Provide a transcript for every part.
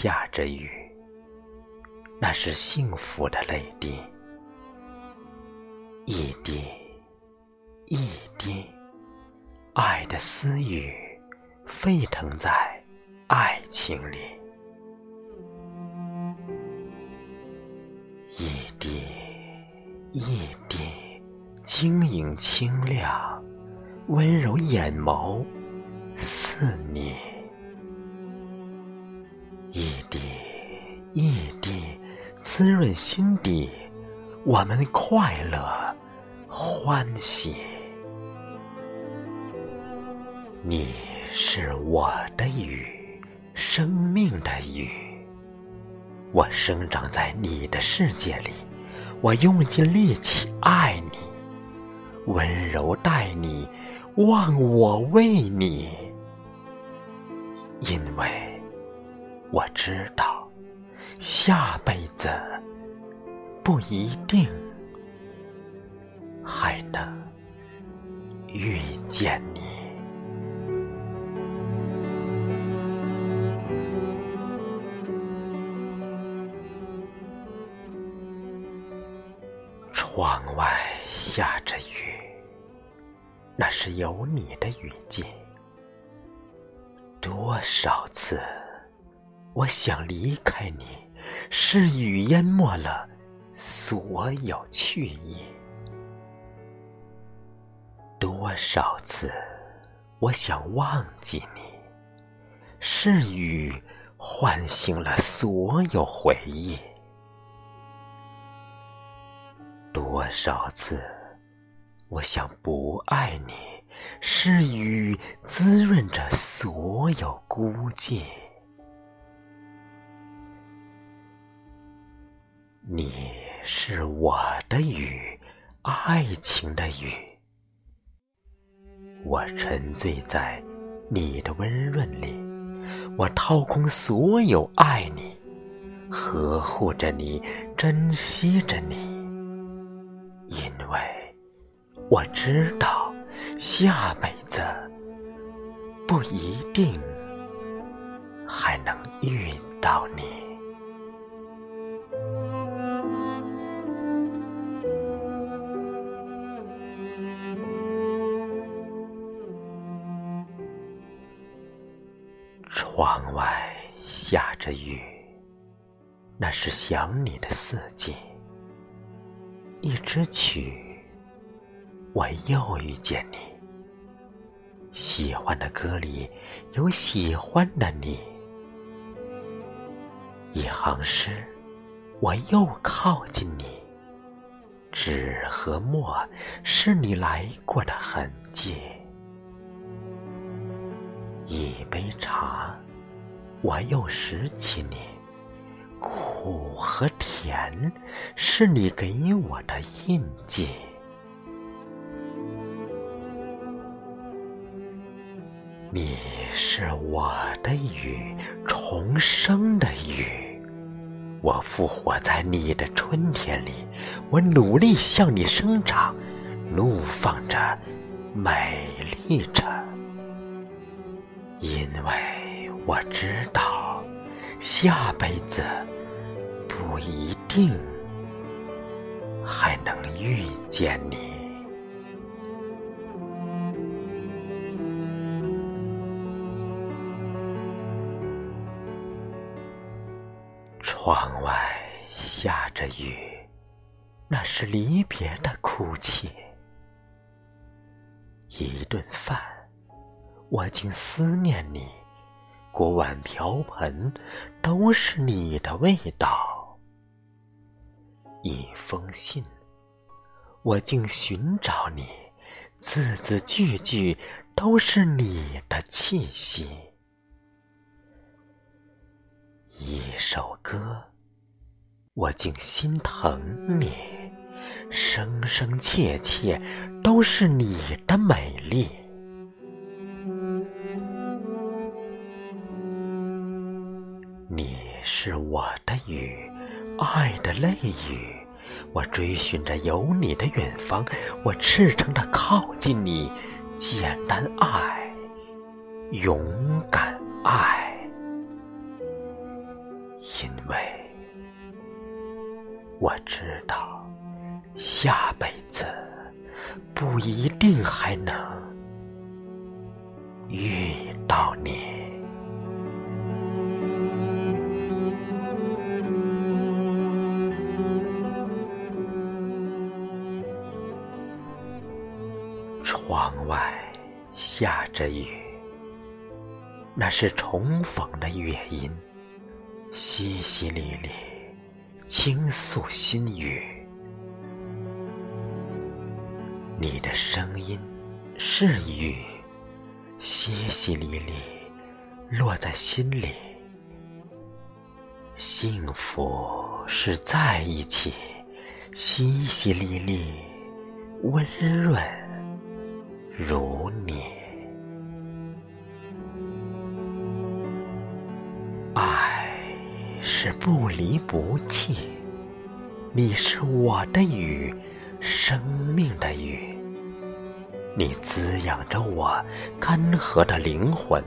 下着雨，那是幸福的泪滴，一滴一滴，爱的私语沸腾在爱情里，一滴一滴，晶莹清亮，温柔眼眸似你。一滴一滴，滋润心底，我们快乐欢喜。你是我的雨，生命的雨。我生长在你的世界里，我用尽力气爱你，温柔待你，忘我为你，因为。我知道，下辈子不一定还能遇见你。窗外下着雨，那是有你的雨季。多少次。我想离开你，是雨淹没了所有去意。多少次，我想忘记你，是雨唤醒了所有回忆。多少次，我想不爱你，是雨滋润着所有孤寂。你是我的雨，爱情的雨。我沉醉在你的温润里，我掏空所有爱你，呵护着你，珍惜着你。因为我知道，下辈子不一定还能遇到你。窗外下着雨，那是想你的四季。一支曲，我又遇见你。喜欢的歌里有喜欢的你。一行诗，我又靠近你。纸和墨，是你来过的痕迹。一杯茶，我又拾起你，苦和甜，是你给我的印记。你是我的雨，重生的雨，我复活在你的春天里，我努力向你生长，怒放着，美丽着。因为我知道，下辈子不一定还能遇见你。窗外下着雨，那是离别的哭泣。一顿饭。我竟思念你，锅碗瓢盆都是你的味道。一封信，我竟寻找你，字字句句都是你的气息。一首歌，我竟心疼你，声声切切都是你的美丽。你是我的雨，爱的泪雨。我追寻着有你的远方，我赤诚的靠近你，简单爱，勇敢爱。因为我知道下辈子不一定还能遇到你。窗外下着雨，那是重逢的乐音，淅淅沥沥，倾诉心语。你的声音是雨，淅淅沥沥，落在心里。幸福是在一起，淅淅沥沥，温润。如你，爱是不离不弃。你是我的雨，生命的雨。你滋养着我干涸的灵魂，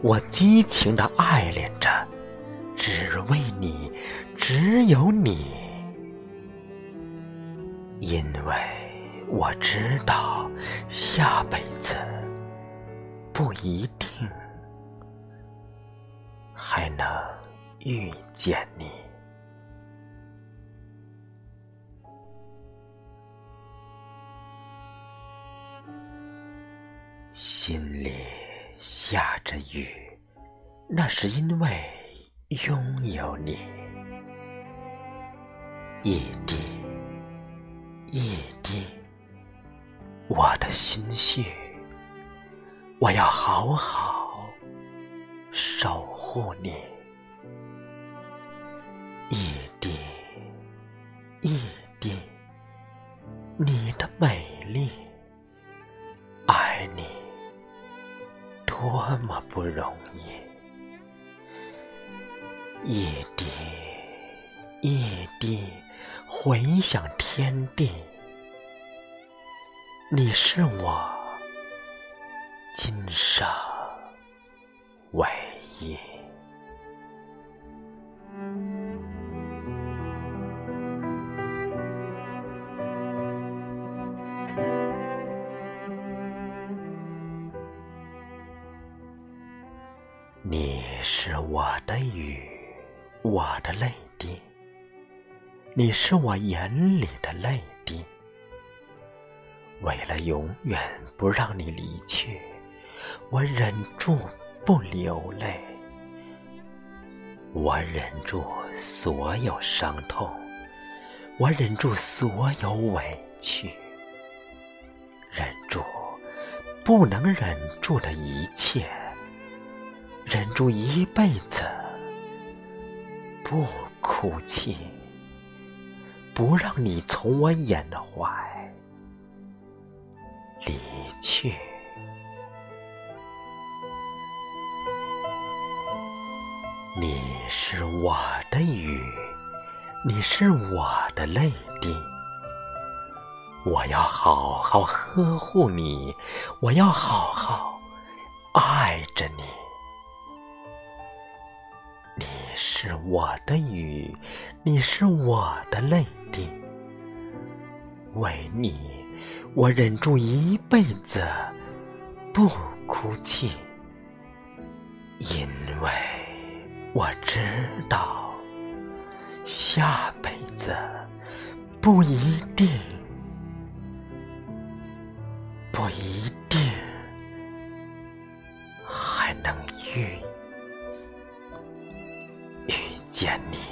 我激情的爱恋着，只为你，只有你，因为。我知道下辈子不一定还能遇见你，心里下着雨，那是因为拥有你，一滴一滴。我的心血，我要好好守护你，一滴一滴，你的美丽，爱你多么不容易，一滴一滴回响天地。你是我今生唯一。你是我的雨，我的泪滴。你是我眼里的泪。为了永远不让你离去，我忍住不流泪，我忍住所有伤痛，我忍住所有委屈，忍住不能忍住的一切，忍住一辈子不哭泣，不让你从我眼怀。离去，你是我的雨，你是我的泪滴。我要好好呵护你，我要好好爱着你。你是我的雨，你是我的泪滴。为你。我忍住一辈子不哭泣，因为我知道下辈子不一定，不一定还能遇遇见你。